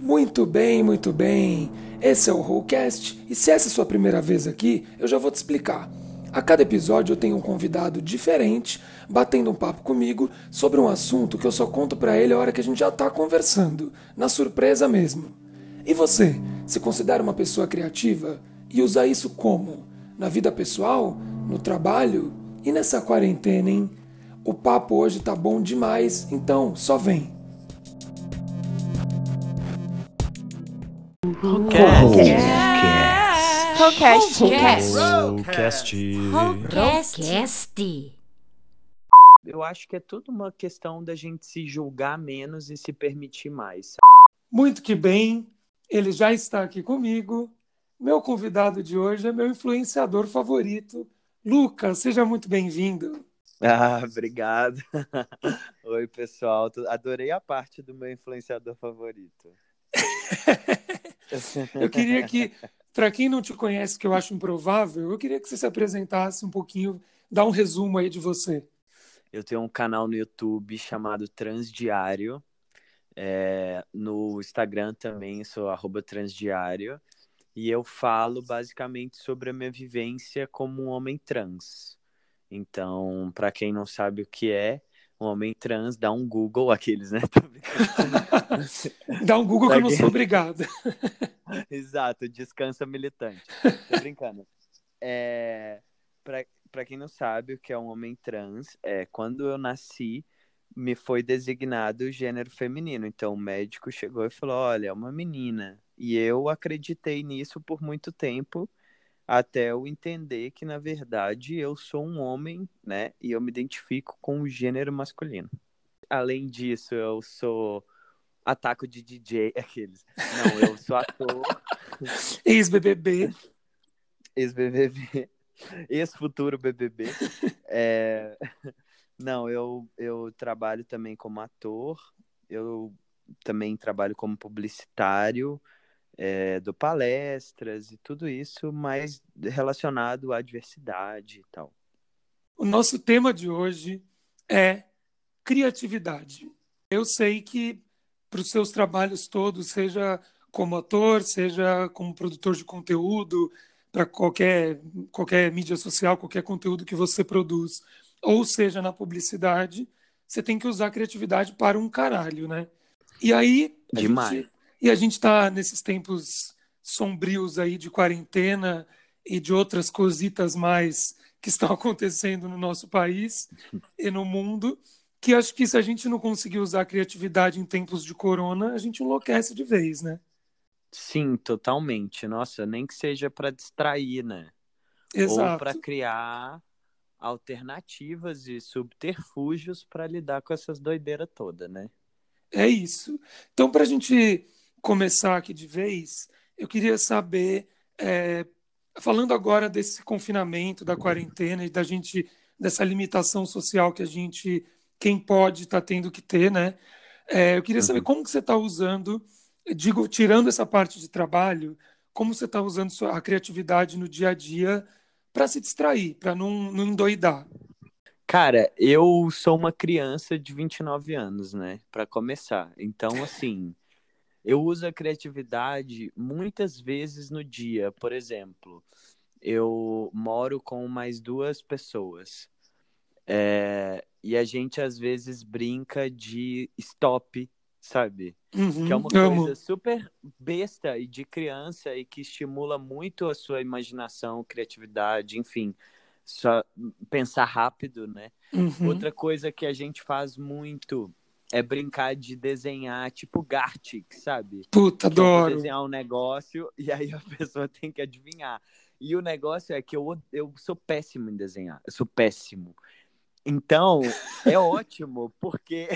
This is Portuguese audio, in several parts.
Muito bem, muito bem. Esse é o Rollcast e se essa é a sua primeira vez aqui, eu já vou te explicar. A cada episódio eu tenho um convidado diferente batendo um papo comigo sobre um assunto que eu só conto para ele a hora que a gente já tá conversando, na surpresa mesmo. E você, se considera uma pessoa criativa e usa isso como? Na vida pessoal, no trabalho e nessa quarentena, hein? O papo hoje tá bom demais, então só vem. Rollcast. Rollcast. Eu acho que é tudo uma questão da gente se julgar menos e se permitir mais. Muito que bem, ele já está aqui comigo. Meu convidado de hoje é meu influenciador favorito, Lucas. Seja muito bem-vindo. Ah, obrigado. Oi, pessoal. Adorei a parte do meu influenciador favorito. eu queria que, para quem não te conhece, que eu acho improvável, eu queria que você se apresentasse um pouquinho, dar um resumo aí de você. Eu tenho um canal no YouTube chamado Transdiário. É, no Instagram também sou transdiário. E eu falo basicamente sobre a minha vivência como um homem trans. Então, para quem não sabe o que é, um homem trans, dá um Google, aqueles, né? dá um Google que eu não sou obrigado. Exato, descansa militante. Tô brincando. É, para quem não sabe o que é um homem trans, é quando eu nasci, me foi designado gênero feminino. Então o médico chegou e falou: olha, é uma menina. E eu acreditei nisso por muito tempo, até eu entender que, na verdade, eu sou um homem, né? E eu me identifico com o gênero masculino. Além disso, eu sou ataco de DJ, aqueles. Não, eu sou ator. Ex-BBB. Ex-BBB. Ex-futuro BBB. É... Não, eu, eu trabalho também como ator. Eu também trabalho como publicitário é, dou palestras e tudo isso, mas relacionado à diversidade e tal. O nosso tema de hoje é criatividade. Eu sei que para os seus trabalhos todos, seja como ator, seja como produtor de conteúdo, para qualquer, qualquer mídia social, qualquer conteúdo que você produz, ou seja na publicidade, você tem que usar criatividade para um caralho, né? E aí. Demais. Gente, e a gente está nesses tempos sombrios aí de quarentena e de outras cositas mais que estão acontecendo no nosso país e no mundo, que acho que se a gente não conseguir usar a criatividade em tempos de corona, a gente enlouquece de vez, né? Sim, totalmente. Nossa, nem que seja para distrair, né? Exato. Ou para criar alternativas e subterfúgios para lidar com essas doideiras todas, né? É isso. Então, para a gente começar aqui de vez, eu queria saber, é, falando agora desse confinamento, da quarentena e da gente, dessa limitação social que a gente, quem pode, está tendo que ter, né? É, eu queria saber uhum. como que você está usando, digo, tirando essa parte de trabalho, como você está usando a criatividade no dia a dia para se distrair, para não, não endoidar. Cara, eu sou uma criança de 29 anos, né? Para começar. Então, assim, eu uso a criatividade muitas vezes no dia. Por exemplo, eu moro com mais duas pessoas. É, e a gente às vezes brinca de stop, sabe? Uhum, que é uma coisa super besta e de criança e que estimula muito a sua imaginação, criatividade, enfim, só pensar rápido, né? Uhum. Outra coisa que a gente faz muito é brincar de desenhar tipo Gartic, sabe? Puta, adoro. Desenhar um negócio e aí a pessoa tem que adivinhar. E o negócio é que eu, eu sou péssimo em desenhar. Eu sou péssimo. Então, é ótimo, porque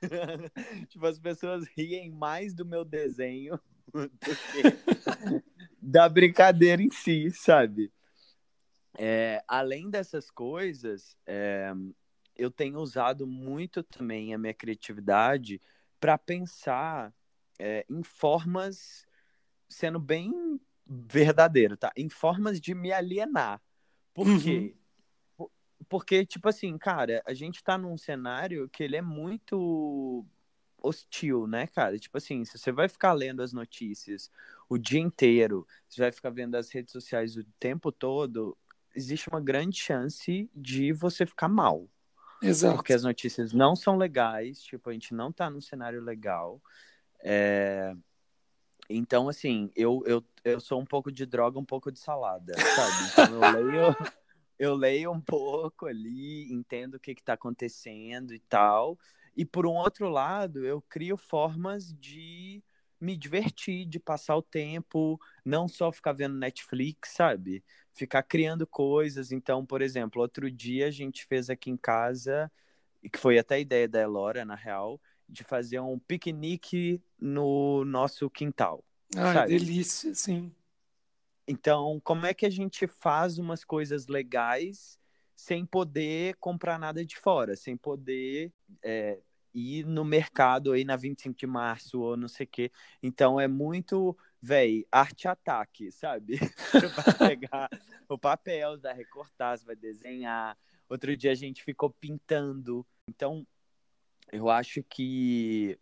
tipo, as pessoas riem mais do meu desenho do que da brincadeira em si, sabe? É, além dessas coisas, é, eu tenho usado muito também a minha criatividade para pensar é, em formas, sendo bem verdadeiro, tá? Em formas de me alienar. Por uhum. quê? porque, tipo assim, cara, a gente tá num cenário que ele é muito hostil, né, cara? Tipo assim, se você vai ficar lendo as notícias o dia inteiro, você vai ficar vendo as redes sociais o tempo todo, existe uma grande chance de você ficar mal. Exato. Porque as notícias não são legais, tipo, a gente não tá num cenário legal. É... Então, assim, eu, eu, eu sou um pouco de droga, um pouco de salada, sabe? Então eu leio, eu leio um pouco ali, entendo o que está acontecendo e tal. E por um outro lado, eu crio formas de me divertir, de passar o tempo, não só ficar vendo Netflix, sabe? Ficar criando coisas. Então, por exemplo, outro dia a gente fez aqui em casa, que foi até a ideia da Elora, na real, de fazer um piquenique no nosso quintal. Sabe? delícia, sim. Então, como é que a gente faz umas coisas legais sem poder comprar nada de fora, sem poder é, ir no mercado aí na 25 de março ou não sei o quê. Então é muito, véi, arte-ataque, sabe? Você vai pegar o papel, vai recortar, você vai desenhar. Outro dia a gente ficou pintando. Então, eu acho que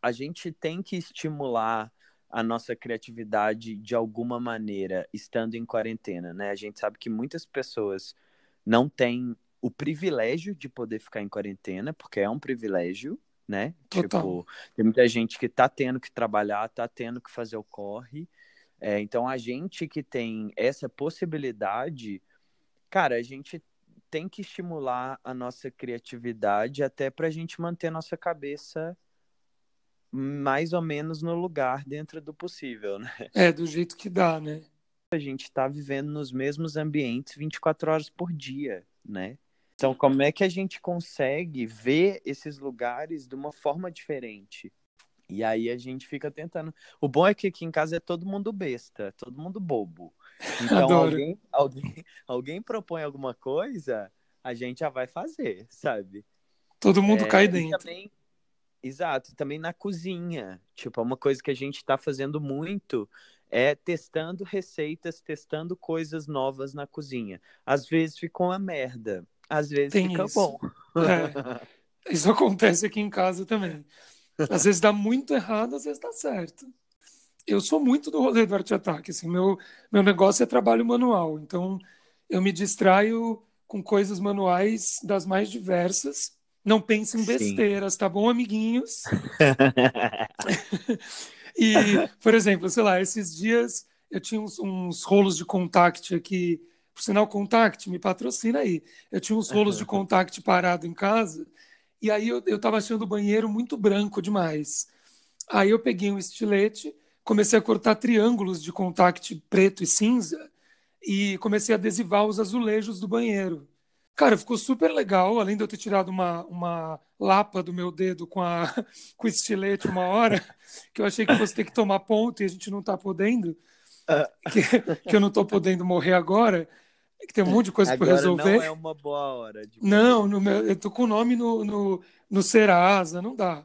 a gente tem que estimular a nossa criatividade de alguma maneira, estando em quarentena, né? A gente sabe que muitas pessoas não têm o privilégio de poder ficar em quarentena, porque é um privilégio, né? Total. Tipo, tem muita gente que tá tendo que trabalhar, tá tendo que fazer o corre. É, então, a gente que tem essa possibilidade, cara, a gente tem que estimular a nossa criatividade até para a gente manter nossa cabeça mais ou menos no lugar dentro do possível, né? É, do jeito que dá, né? A gente está vivendo nos mesmos ambientes 24 horas por dia, né? Então, como é que a gente consegue ver esses lugares de uma forma diferente? E aí a gente fica tentando. O bom é que aqui em casa é todo mundo besta, todo mundo bobo. Então, alguém, alguém, alguém propõe alguma coisa, a gente já vai fazer, sabe? Todo mundo É, cai dentro. também, exato, também na cozinha. Tipo, é uma coisa que a gente está fazendo muito é testando receitas, testando coisas novas na cozinha. Às vezes fica uma merda, às vezes Tem fica isso. bom. É, isso acontece aqui em casa também. Às vezes dá muito errado, às vezes dá certo. Eu sou muito do rolê do arte ataque, assim, meu, meu negócio é trabalho manual, então eu me distraio com coisas manuais das mais diversas. Não pense em Sim. besteiras, tá bom, amiguinhos? E, por exemplo, sei lá, esses dias eu tinha uns, uns rolos de contact aqui, por sinal, contact, me patrocina aí. Eu tinha uns rolos de contact parado em casa, e aí eu, eu tava achando o banheiro muito branco demais. Aí eu peguei um estilete, comecei a cortar triângulos de contact preto e cinza, e comecei a adesivar os azulejos do banheiro. Cara, ficou super legal, além de eu ter tirado uma, uma lapa do meu dedo com, a, com o estilete uma hora, que eu achei que fosse ter que tomar ponto e a gente não tá podendo, que, que eu não tô podendo morrer agora, que tem um monte de coisa para resolver. não é uma boa hora. De Não, no meu, eu tô com o nome no, no, no Serasa, não dá.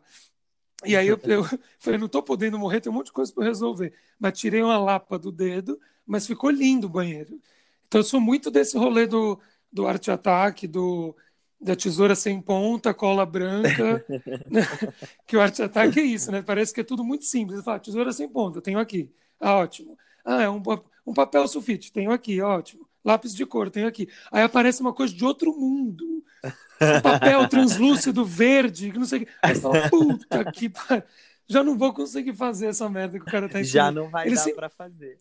E aí eu, eu falei, não tô podendo morrer, tem um monte de coisa para resolver. Mas tirei uma lapa do dedo, mas ficou lindo o banheiro. Então eu sou muito desse rolê do, do arte ataque, do da tesoura sem ponta, cola branca, né? que o arte ataque é isso, né? Parece que é tudo muito simples. Fala, tesoura sem ponta, tenho aqui. Ah, ótimo. Ah, é um, um papel sulfite, tenho aqui, ótimo. Lápis de cor, tenho aqui. Aí aparece uma coisa de outro mundo. Um papel translúcido verde, que não sei o que. Aí você fala, puta que. Já não vou conseguir fazer essa merda que o cara tá Já ensinando. não vai Ele dar sempre- pra fazer.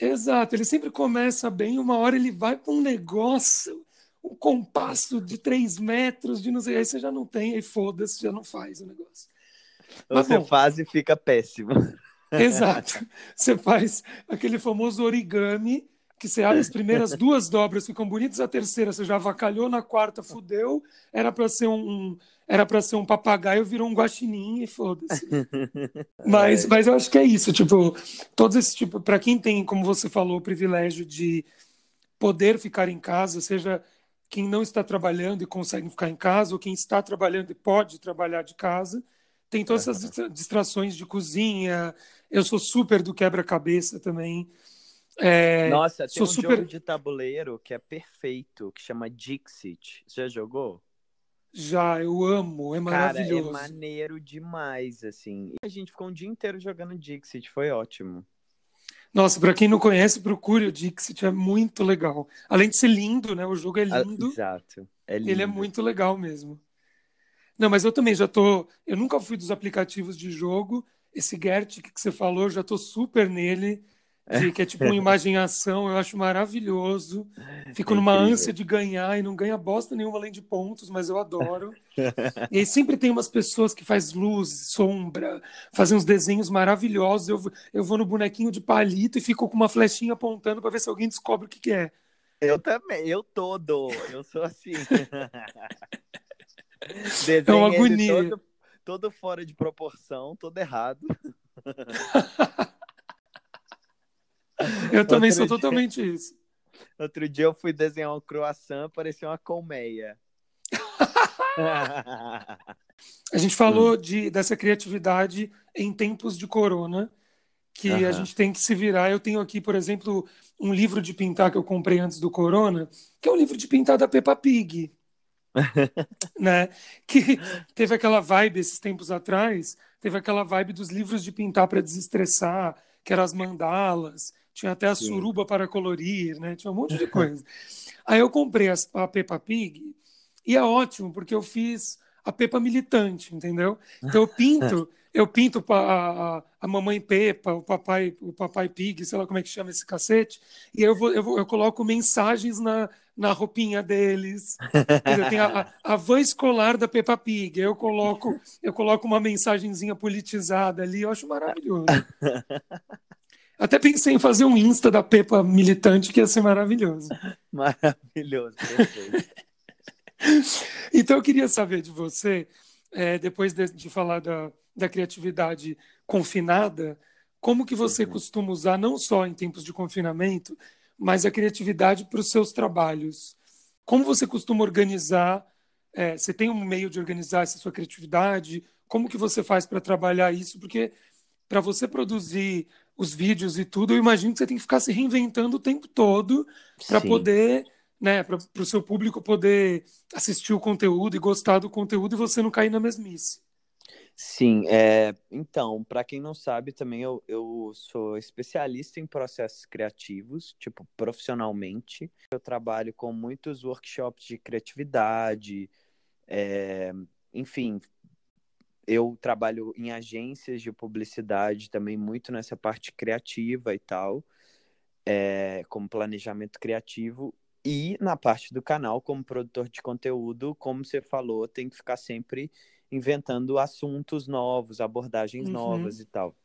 Exato, ele sempre começa bem, uma hora ele vai para um negócio, um compasso de três metros, de não sei, aí você já não tem, aí foda-se, já não faz o negócio. Mas Você bom. faz e fica péssimo. Exato. Você faz aquele famoso origami, que você abre as primeiras duas dobras, ficam bonitas, a terceira você já avacalhou, na quarta fudeu, era para ser um era para ser um papagaio, virou um guaxinim e foda-se. Mas, É. mas eu acho que é isso, tipo, todos esses tipo, para quem tem, como você falou, o privilégio de poder ficar em casa, seja quem não está trabalhando e consegue ficar em casa, ou quem está trabalhando e pode trabalhar de casa, tem todas essas distra- distrações de cozinha. Eu sou super do quebra-cabeça também. É, Nossa, tem um super- jogo de tabuleiro que é perfeito, que chama Dixit. Você já jogou? Já, eu amo, é Cara, é maravilhoso. maneiro demais, assim. E a gente ficou um dia inteiro jogando Dixit, foi ótimo. Nossa, pra quem não conhece, procure o Dixit, é muito legal. Além de ser lindo, né? O jogo é Ah, lindo, Exato. É ele é lindo. muito legal mesmo. Não, mas eu também já tô. Eu nunca fui dos aplicativos de jogo. Esse Gert que você falou, eu já tô super nele. De- que é tipo uma imagem em ação, eu acho maravilhoso. Fico É numa ânsia de ganhar e não ganha bosta nenhuma além de pontos, mas eu adoro. E aí sempre tem umas pessoas que faz luz, sombra, fazem uns desenhos maravilhosos. Eu, vou- eu vou no bonequinho de palito e fico com uma flechinha apontando para ver se alguém descobre o que que é. Eu também, eu todo, eu sou assim. É Desenho uma ele agonia. todo, todo fora de proporção, todo errado. Eu também Outro sou dia- totalmente isso. Outro dia eu fui desenhar um croissant, parecia uma colmeia. A gente falou de, dessa criatividade em tempos de corona, que a Aham. gente tem que se virar. Eu tenho aqui, por exemplo, um livro de pintar que eu comprei antes do corona, que é um livro de pintar da Peppa Pig. né? Que teve aquela vibe esses tempos atrás, teve aquela vibe dos livros de pintar para desestressar, que eram as mandalas, tinha até a Sim. suruba para colorir, né? Tinha um monte de coisa. Aí eu comprei as- a Peppa Pig e é ótimo, porque eu fiz a Peppa militante, entendeu? Então eu pinto, eu pinto a, a, a mamãe Peppa, o papai, o papai Pig, sei lá como é que chama esse cacete, e eu, vou, eu, vou- eu coloco mensagens na, na roupinha deles. Entendeu? Tem a, a, a van escolar da Peppa Pig, eu coloco, eu coloco uma mensagenzinha politizada ali, eu acho maravilhoso. Até pensei em fazer um Insta da Peppa militante, que ia ser maravilhoso. Maravilhoso, perfeito. Então eu queria saber de você, é, depois de, de falar da, da criatividade confinada, como que você Uhum. costuma usar, não só em tempos de confinamento, mas a criatividade para os seus trabalhos? Como você costuma organizar? é, você tem um meio de organizar essa sua criatividade? Como que você faz para trabalhar isso? Porque para você produzir os vídeos e tudo, eu imagino que você tem que ficar se reinventando o tempo todo para poder, né, para o seu público poder assistir o conteúdo e gostar do conteúdo e você não cair na mesmice. Sim, é, então, para quem não sabe, também eu, eu sou especialista em processos criativos, tipo, profissionalmente. Eu trabalho com muitos workshops de criatividade, é, enfim, eu trabalho em agências de publicidade também, muito nessa parte criativa e tal, é, como planejamento criativo. E na parte do canal, como produtor de conteúdo, como você falou, tem que ficar sempre inventando assuntos novos, abordagens Uhum. novas e tal.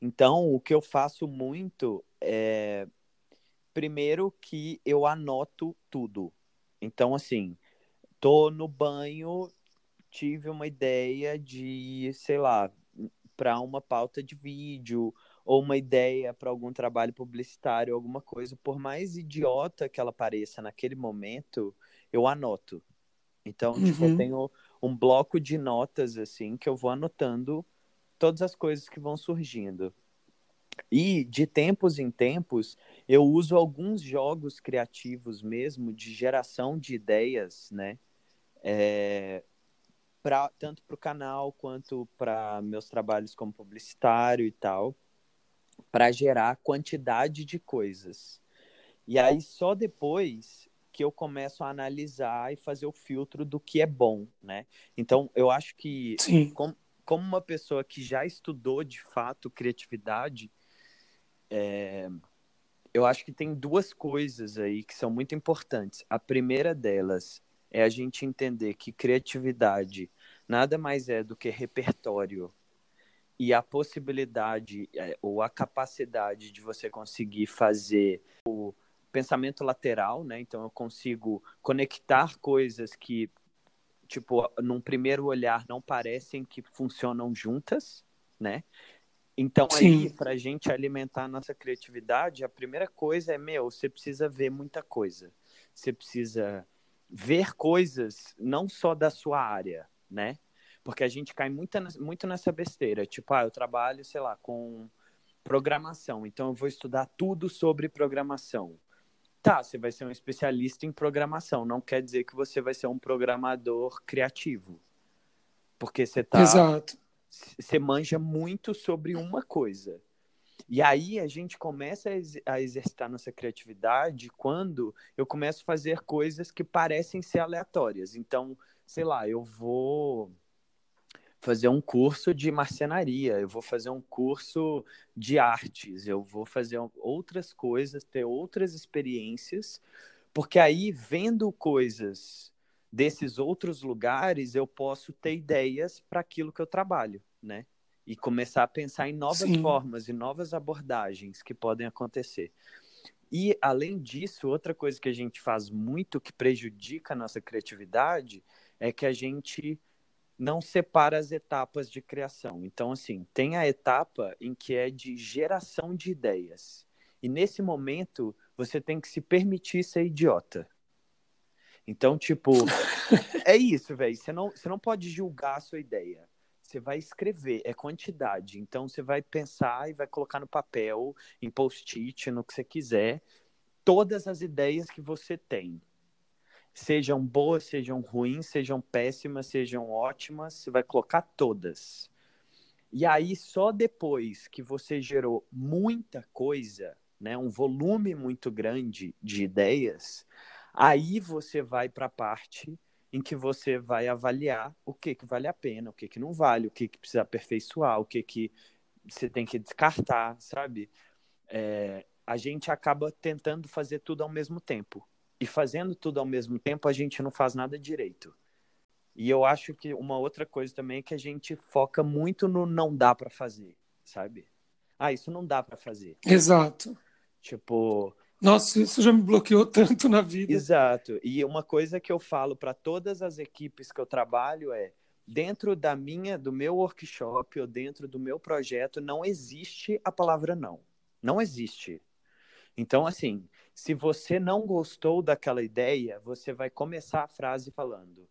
Então, o que eu faço muito é primeiro que eu anoto tudo. Então, assim, tô no banho, tive uma ideia de, sei lá, para uma pauta de vídeo ou uma ideia para algum trabalho publicitário, alguma coisa, por mais idiota que ela pareça naquele momento, eu anoto. Então, tipo, Uhum. eu tenho um bloco de notas assim que eu vou anotando todas as coisas que vão surgindo. E de tempos em tempos, eu uso alguns jogos criativos mesmo de geração de ideias, né? É, pra, tanto para o canal quanto para meus trabalhos como publicitário e tal, para gerar quantidade de coisas. E aí só depois que eu começo a analisar e fazer o filtro do que é bom, né? Então eu acho que Sim. como, como uma pessoa que já estudou de fato criatividade, é, eu acho que tem duas coisas aí que são muito importantes. A primeira delas é a gente entender que criatividade nada mais é do que repertório e a possibilidade é, ou a capacidade de você conseguir fazer o pensamento lateral, né? Então eu consigo conectar coisas que tipo, num primeiro olhar não parecem que funcionam juntas, né? Então aí, Sim. para a gente alimentar a nossa criatividade, a primeira coisa é, meu, você precisa ver muita coisa. Você precisa ver coisas não só da sua área, né? Porque a gente cai muito, muito nessa besteira. Tipo, ah, eu trabalho, sei lá, com programação. Então eu vou estudar tudo sobre programação. Tá, você vai ser um especialista em programação. Não quer dizer que você vai ser um programador criativo. Porque você tá. Exato. Você manja muito sobre uma coisa. E aí a gente começa a exercitar nossa criatividade quando eu começo a fazer coisas que parecem ser aleatórias. Então, sei lá, eu vou fazer um curso de marcenaria, eu vou fazer um curso de artes, eu vou fazer outras coisas, ter outras experiências, porque aí vendo coisas desses outros lugares, eu posso ter ideias para aquilo que eu trabalho, né? E começar a pensar em novas Sim. formas e novas abordagens que podem acontecer. E, além disso, outra coisa que a gente faz muito que prejudica a nossa criatividade é que a gente não separa as etapas de criação. Então, assim, tem a etapa em que é de geração de ideias. E nesse momento, você tem que se permitir ser idiota. Então, tipo, é isso, velho. Você não, você não pode julgar a sua ideia. Você vai escrever, é quantidade. Então, você vai pensar e vai colocar no papel, em post-it, no que você quiser, todas as ideias que você tem sejam boas, sejam ruins, sejam péssimas, sejam ótimas, você vai colocar todas. E aí, só depois que você gerou muita coisa, né, um volume muito grande de ideias, aí você vai para a parte em que você vai avaliar o que, que vale a pena, o que, que não vale, o que, que precisa aperfeiçoar, o que, que você tem que descartar, sabe? É, a gente acaba tentando fazer tudo ao mesmo tempo e fazendo tudo ao mesmo tempo, a gente não faz nada direito. E eu acho que uma outra coisa também é que a gente foca muito no não dá para fazer, sabe? Ah, isso não dá para fazer. Exato. Tipo, nossa, isso já me bloqueou tanto na vida. Exato. E uma coisa que eu falo para todas as equipes que eu trabalho é dentro da minha, do meu workshop ou dentro do meu projeto não existe a palavra não. Não existe. Então, assim, se você não gostou daquela ideia, você vai começar a frase falando: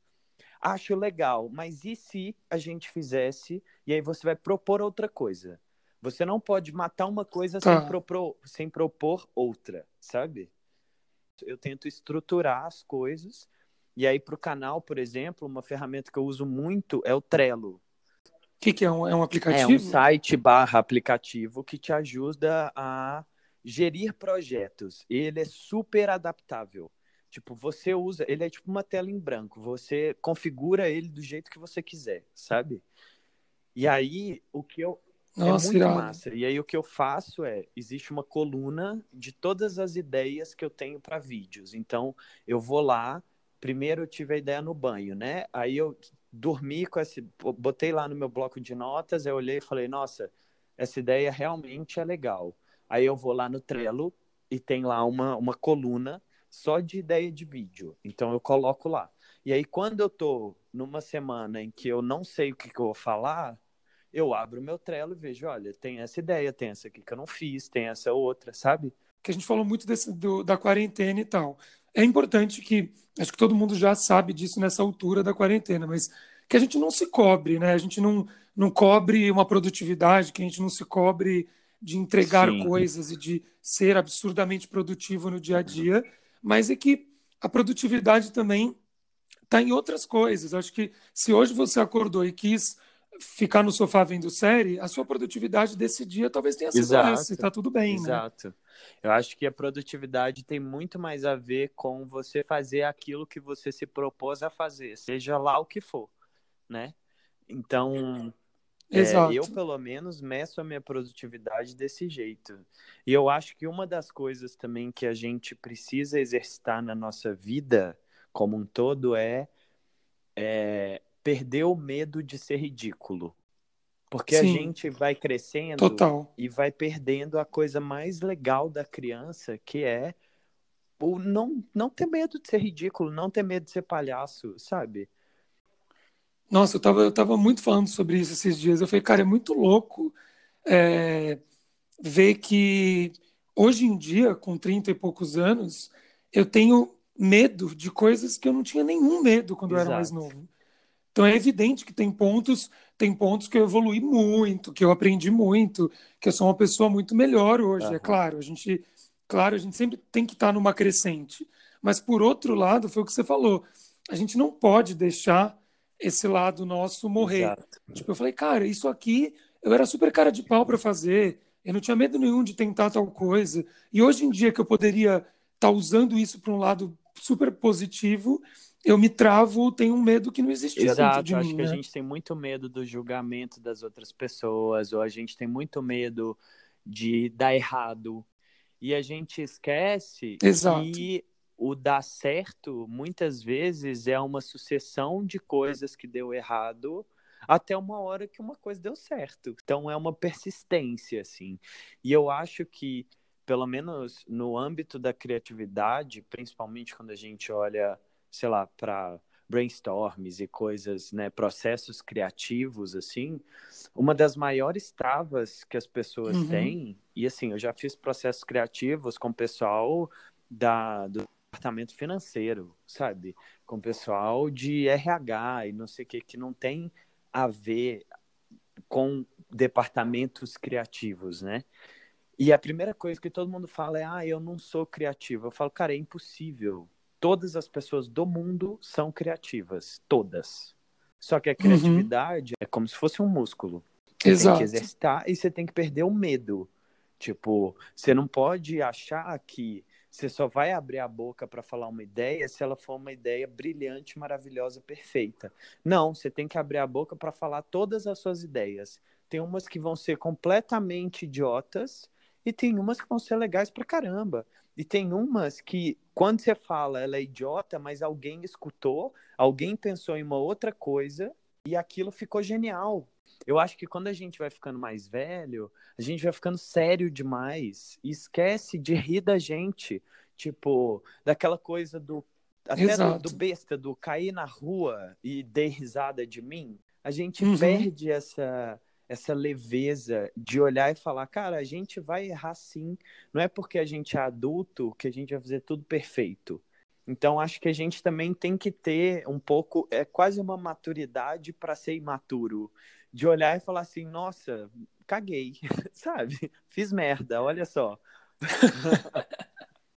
Acho legal, mas e se a gente fizesse? E aí você vai propor outra coisa. Você não pode matar uma coisa tá. sem, propor, sem propor outra, sabe? Eu tento estruturar as coisas. E aí, para o canal, por exemplo, uma ferramenta que eu uso muito é o Trello. O que, que é, um, é um aplicativo? É um site barra aplicativo que te ajuda a gerir projetos. Ele é super adaptável. Tipo, você usa, ele é tipo uma tela em branco, você configura ele do jeito que você quiser, sabe? E aí, o que eu Nossa, é muito irado. massa. E aí o que eu faço é, existe uma coluna de todas as ideias que eu tenho para vídeos. Então, eu vou lá, primeiro eu tive a ideia no banho, né? Aí eu dormi com esse, botei lá no meu bloco de notas, eu olhei e falei, nossa, essa ideia realmente é legal. Aí eu vou lá no Trello e tem lá uma, uma coluna só de ideia de vídeo. Então eu coloco lá. E aí quando eu tô numa semana em que eu não sei o que, que eu vou falar, eu abro meu Trello e vejo, olha, tem essa ideia, tem essa aqui que eu não fiz, tem essa outra, sabe? Que a gente falou muito desse, do, da quarentena e tal. É importante que, acho que todo mundo já sabe disso nessa altura da quarentena, mas que a gente não se cobre, né? A gente não, não cobre uma produtividade, que a gente não se cobre de entregar Sim. coisas e de ser absurdamente produtivo no dia a dia, mas é que a produtividade também está em outras coisas. Acho que se hoje você acordou e quis ficar no sofá vendo série, a sua produtividade desse dia talvez tenha sido Exato. essa, e tá tudo bem, Exato. né? Exato. Eu acho que a produtividade tem muito mais a ver com você fazer aquilo que você se propôs a fazer, seja lá o que for, né? Então. É, eu, pelo menos, meço a minha produtividade desse jeito. E eu acho que uma das coisas também que a gente precisa exercitar na nossa vida como um todo é, é perder o medo de ser ridículo. Porque Sim. a gente vai crescendo Total. e vai perdendo a coisa mais legal da criança, que é o não, não ter medo de ser ridículo, não ter medo de ser palhaço, sabe? Nossa, eu tava, eu tava muito falando sobre isso esses dias. Eu falei, cara, é muito louco é, ver que hoje em dia, com 30 e poucos anos, eu tenho medo de coisas que eu não tinha nenhum medo quando Exato. eu era mais novo. Então é evidente que tem pontos, tem pontos que eu evolui muito, que eu aprendi muito, que eu sou uma pessoa muito melhor hoje, uhum. é claro. A gente, claro, a gente sempre tem que estar numa crescente. Mas por outro lado, foi o que você falou, a gente não pode deixar esse lado nosso morrer. Exato. Tipo, eu falei, cara, isso aqui eu era super cara de pau para fazer, eu não tinha medo nenhum de tentar tal coisa. E hoje em dia que eu poderia estar tá usando isso para um lado super positivo, eu me travo, tenho um medo que não existe Exato, de acho mim, que né? a gente tem muito medo do julgamento das outras pessoas, ou a gente tem muito medo de dar errado. E a gente esquece Exato. que o dar certo muitas vezes é uma sucessão de coisas que deu errado até uma hora que uma coisa deu certo. Então é uma persistência assim. E eu acho que pelo menos no âmbito da criatividade, principalmente quando a gente olha, sei lá, para brainstorms e coisas, né, processos criativos assim, uma das maiores travas que as pessoas uhum. têm, e assim, eu já fiz processos criativos com o pessoal da, do departamento financeiro, sabe? Com pessoal de RH e não sei o que, que não tem a ver com departamentos criativos, né? E a primeira coisa que todo mundo fala é: ah, eu não sou criativo. Eu falo, cara, é impossível. Todas as pessoas do mundo são criativas, todas. Só que a uhum. criatividade uhum. é como se fosse um músculo. Você Exato. tem que exercitar e você tem que perder o medo. Tipo, você não pode achar que você só vai abrir a boca para falar uma ideia se ela for uma ideia brilhante, maravilhosa, perfeita. Não, você tem que abrir a boca para falar todas as suas ideias. Tem umas que vão ser completamente idiotas e tem umas que vão ser legais pra caramba. E tem umas que, quando você fala, ela é idiota, mas alguém escutou, alguém pensou em uma outra coisa e aquilo ficou genial. Eu acho que quando a gente vai ficando mais velho, a gente vai ficando sério demais e esquece de rir da gente. Tipo, daquela coisa do. Até do, do, besta, do cair na rua e dei risada de mim. A gente uhum. perde essa, essa leveza de olhar e falar, cara, a gente vai errar sim. Não é porque a gente é adulto que a gente vai fazer tudo perfeito. Então, acho que a gente também tem que ter um pouco, é quase uma maturidade para ser imaturo de olhar e falar assim, nossa, caguei, sabe? Fiz merda, olha só.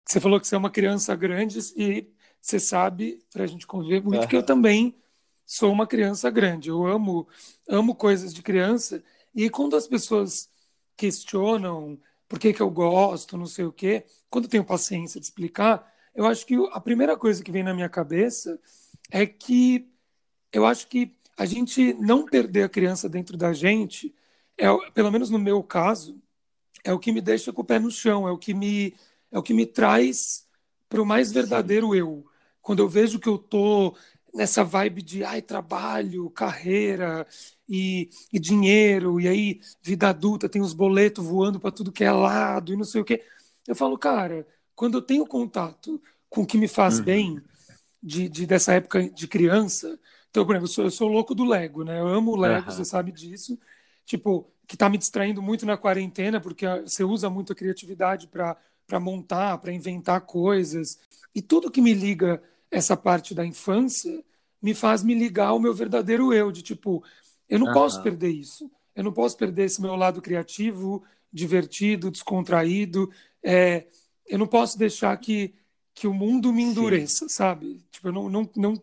Você falou que você é uma criança grande e você sabe, para a gente conviver muito, que eu também sou uma criança grande. Eu amo, amo coisas de criança. E quando as pessoas questionam por que, que eu gosto, não sei o quê, quando eu tenho paciência de explicar, eu acho que a primeira coisa que vem na minha cabeça é que eu acho que a gente não perder a criança dentro da gente, é, pelo menos no meu caso, é o que me deixa com o pé no chão, é o que me, é o que me traz para o mais verdadeiro eu. Quando eu vejo que eu tô nessa vibe de ai, trabalho, carreira e, e dinheiro, e aí vida adulta, tem os boletos voando para tudo que é lado e não sei o quê. Eu falo, cara, quando eu tenho contato com o que me faz uhum. bem, de, de, dessa época de criança, então, por exemplo, eu sou, eu sou louco do Lego, né? Eu amo o Lego, uhum. você sabe disso. Tipo, que tá me distraindo muito na quarentena, porque você usa muito a criatividade para montar, para inventar coisas. E tudo que me liga essa parte da infância me faz me ligar ao meu verdadeiro eu, de tipo, eu não uhum. posso perder isso. Eu não posso perder esse meu lado criativo, divertido, descontraído. É, eu não posso deixar que, que o mundo me endureça, Sim. sabe? Tipo, eu não, não, não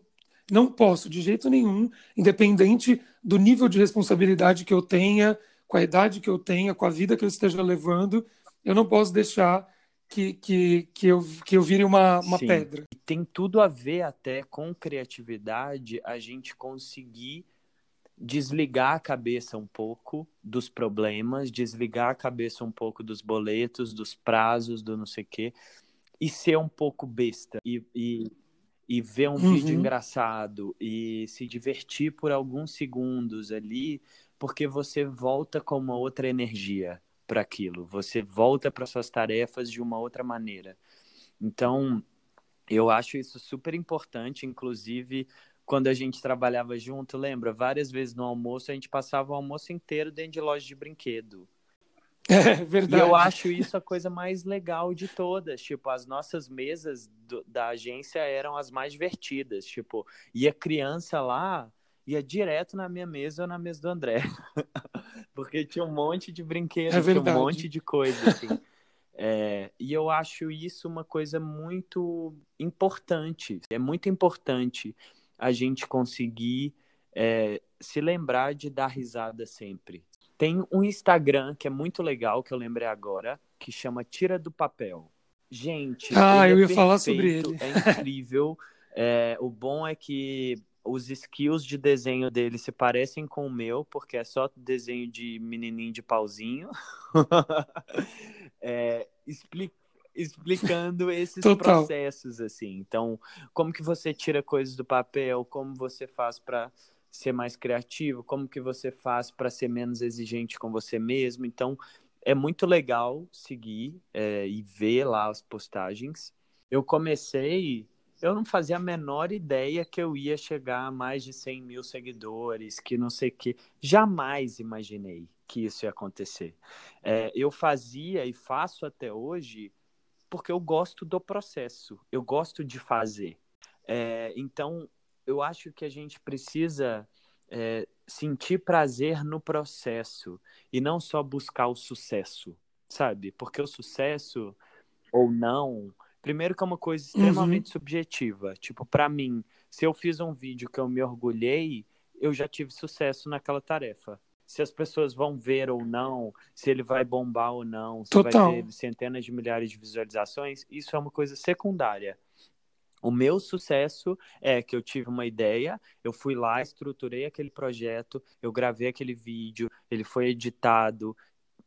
não posso, de jeito nenhum, independente do nível de responsabilidade que eu tenha, com a idade que eu tenha, com a vida que eu esteja levando, eu não posso deixar que, que, que, eu, que eu vire uma, uma pedra. E tem tudo a ver até com criatividade a gente conseguir desligar a cabeça um pouco dos problemas, desligar a cabeça um pouco dos boletos, dos prazos, do não sei o quê, e ser um pouco besta. E, e e ver um uhum. vídeo engraçado e se divertir por alguns segundos ali, porque você volta com uma outra energia para aquilo, você volta para suas tarefas de uma outra maneira. Então, eu acho isso super importante, inclusive quando a gente trabalhava junto, lembra? Várias vezes no almoço a gente passava o almoço inteiro dentro de loja de brinquedo. É verdade. E eu acho isso a coisa mais legal de todas. Tipo, as nossas mesas do, da agência eram as mais divertidas. Tipo, e a criança lá ia direto na minha mesa ou na mesa do André. Porque tinha um monte de brinquedos, É tinha um monte de coisa, assim. É, e eu acho isso uma coisa muito importante. É muito importante a gente conseguir é, se lembrar de dar risada sempre. Tem um Instagram que é muito legal, que eu lembrei agora, que chama Tira do Papel. Gente, Ah, eu é ia falar sobre perfeito, ele. É incrível. É, o bom é que os skills de desenho dele se parecem com o meu, porque é só desenho de menininho de pauzinho. É, expli- explicando esses Total. processos, assim. Então, como que você tira coisas do papel, como você faz para ser mais criativo, como que você faz para ser menos exigente com você mesmo. Então, é muito legal seguir é, e ver lá as postagens. Eu comecei, eu não fazia a menor ideia que eu ia chegar a mais de 100 mil seguidores, que não sei o que. Jamais imaginei que isso ia acontecer. É, eu fazia e faço até hoje porque eu gosto do processo, eu gosto de fazer. É, então, eu acho que a gente precisa é, sentir prazer no processo e não só buscar o sucesso, sabe? Porque o sucesso ou não, primeiro que é uma coisa extremamente subjetiva. Tipo, para mim, se eu fiz um vídeo que eu me orgulhei, eu já tive sucesso naquela tarefa. Se as pessoas vão ver ou não, se ele vai bombar ou não, se Total. vai ter centenas de milhares de visualizações, isso é uma coisa secundária. O meu sucesso é que eu tive uma ideia, eu fui lá, estruturei aquele projeto, eu gravei aquele vídeo, ele foi editado,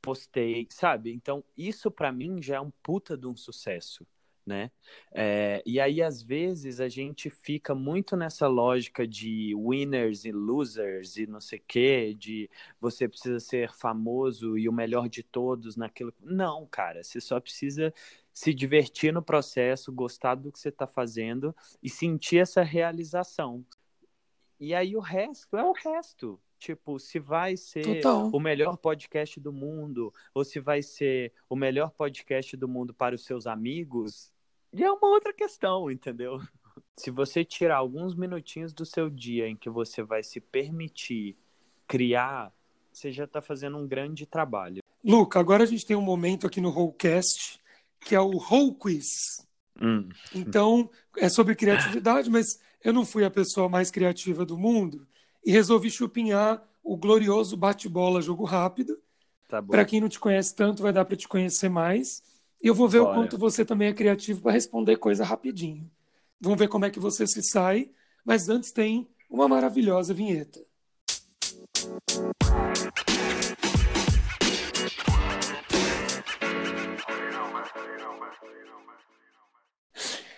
postei, sabe? Então, isso para mim já é um puta de um sucesso, né? É, e aí, às vezes, a gente fica muito nessa lógica de winners e losers e não sei o quê, de você precisa ser famoso e o melhor de todos naquilo. Não, cara, você só precisa se divertir no processo, gostar do que você está fazendo e sentir essa realização. E aí o resto é o resto. Tipo, se vai ser Total. o melhor podcast do mundo, ou se vai ser o melhor podcast do mundo para os seus amigos, já é uma outra questão, entendeu? Se você tirar alguns minutinhos do seu dia em que você vai se permitir criar, você já está fazendo um grande trabalho. Luca, agora a gente tem um momento aqui no Rollcast que é o Roll Quiz. Hum, Então, é sobre criatividade, mas eu não fui a pessoa mais criativa do mundo e resolvi chupinhar o glorioso bate-bola jogo rápido. tá. Para quem não te conhece tanto, vai dar para te conhecer mais. E eu vou ver o Bora. quanto você também é criativo para responder coisa rapidinho. Vamos ver como é que você se sai, mas antes tem uma maravilhosa vinheta.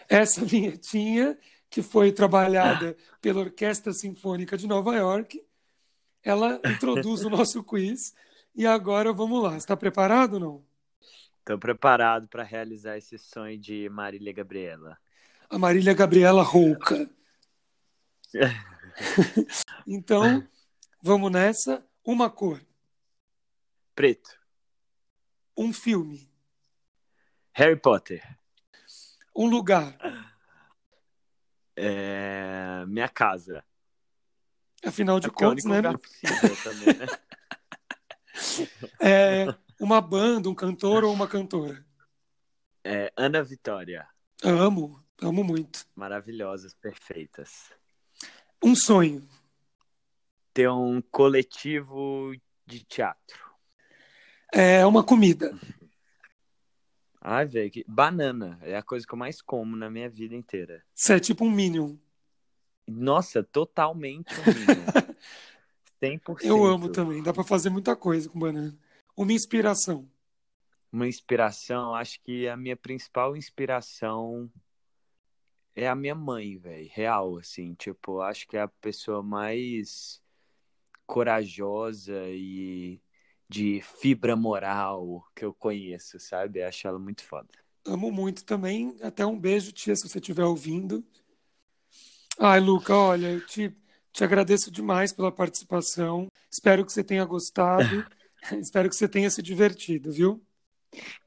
Essa vinhetinha, que foi trabalhada pela Orquestra Sinfônica de Nova York, ela introduz o nosso quiz. E agora vamos lá. Está preparado ou não? Estou preparado para realizar esse sonho de Marília Gabriela. A Marília Gabriela Rouca. então, vamos nessa. Uma cor, Preto. um filme, Harry Potter. um lugar. É, Minha casa. Afinal de É contas, né? possível também, né? É uma banda, um cantor ou uma cantora. É, Ana Vitória. Amo, amo muito. Maravilhosas, perfeitas. Um sonho, Ter um coletivo de teatro. é uma comida, Ai, velho, que... banana. É a coisa que eu mais como na minha vida inteira. Isso é tipo um Minion. Nossa, totalmente um Minion. 100%. Eu amo também, dá pra fazer muita coisa com banana. Uma inspiração, Uma inspiração, acho que a minha principal inspiração é a minha mãe, velho. Real, assim. Tipo, acho que é a pessoa mais corajosa e de fibra moral que eu conheço, sabe? Acho ela muito foda. amo muito também. Até um beijo, tia, se você estiver ouvindo. Ai, Luca, olha, eu te, te agradeço demais pela participação. Espero que você tenha gostado. Espero que você tenha se divertido, viu?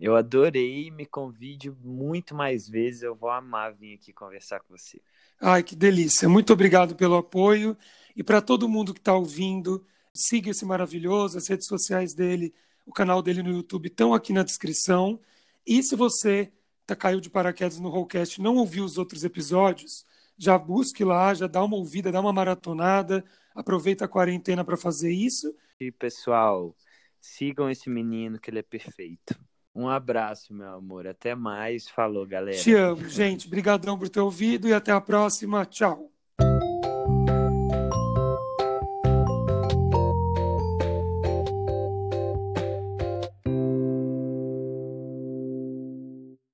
Eu adorei, me convide muito mais vezes. Eu vou amar vir aqui conversar com você. Ai, que delícia. Muito obrigado pelo apoio. E para todo mundo que está ouvindo, siga esse maravilhoso, as redes sociais dele, o canal dele no YouTube estão aqui na descrição. E se você tá, caiu de paraquedas no Rollcast e não ouviu os outros episódios, já busque lá, já dá uma ouvida, dá uma maratonada, aproveita a quarentena para fazer isso. E pessoal, sigam esse menino que ele é perfeito. Um abraço, meu amor. Até mais. Falou, galera. Te amo, gente. Obrigadão por ter ouvido e até a próxima. Tchau.